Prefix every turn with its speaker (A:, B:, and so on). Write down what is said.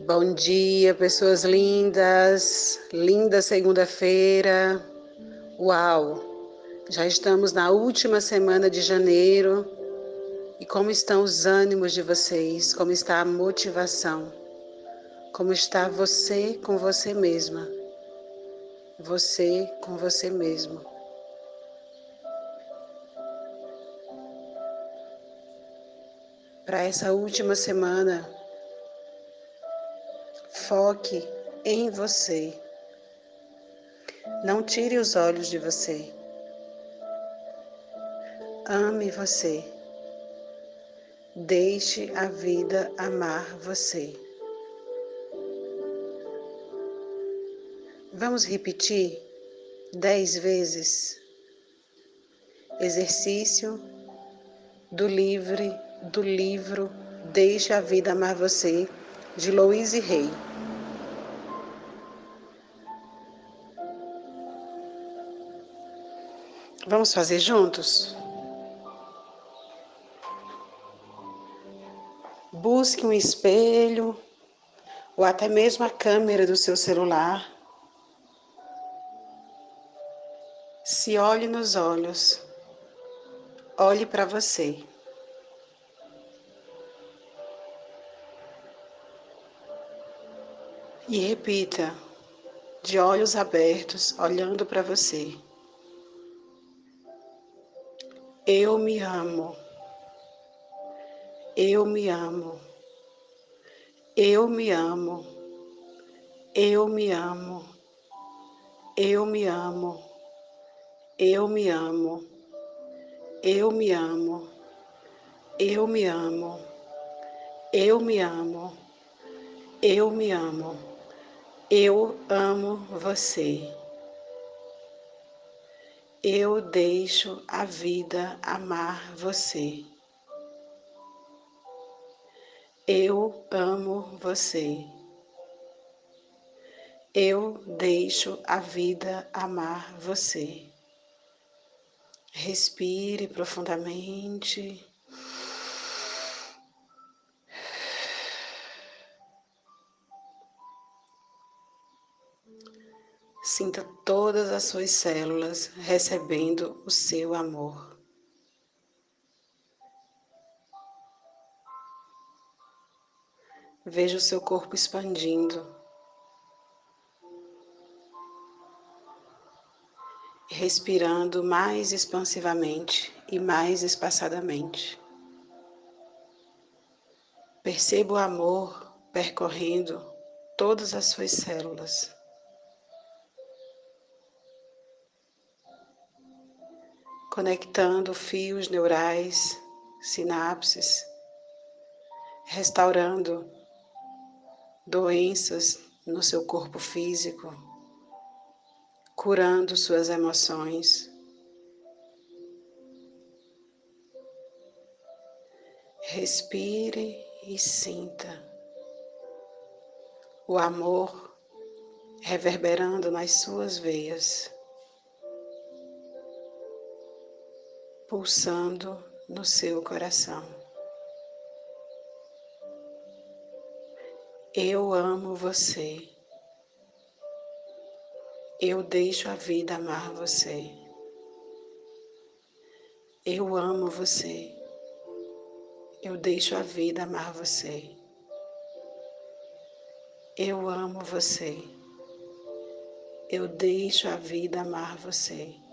A: Bom dia, pessoas lindas. Linda segunda-feira. Uau! Já estamos na última semana de janeiro. E como estão os ânimos de vocês? Como está a motivação? Como está você com você mesma? Você com você mesmo. Para essa última semana, Foque em você. Não tire os olhos de você. Ame você. Deixe a vida amar você. Vamos repetir dez vezes. Exercício do livre do livro Deixe a vida amar você de Louise Rey. Vamos fazer juntos? Busque um espelho ou até mesmo a câmera do seu celular. Se olhe nos olhos, olhe para você. E repita, de olhos abertos, olhando para você. Eu me amo. Eu me amo. Eu me amo. Eu me amo. Eu me amo. Eu me amo. Eu me amo. Eu me amo. Eu me amo. Eu me amo. Eu amo você. Eu deixo a vida amar você. Eu amo você. Eu deixo a vida amar você. Respire profundamente. Sinta todas as suas células recebendo o seu amor. Veja o seu corpo expandindo. Respirando mais expansivamente e mais espaçadamente. Perceba o amor percorrendo todas as suas células. Conectando fios neurais, sinapses, restaurando doenças no seu corpo físico, curando suas emoções. Respire e sinta o amor reverberando nas suas veias. Pulsando no seu coração. Eu amo você. Eu deixo a vida amar você. Eu amo você. Eu deixo a vida amar você. Eu amo você. Eu deixo a vida amar você.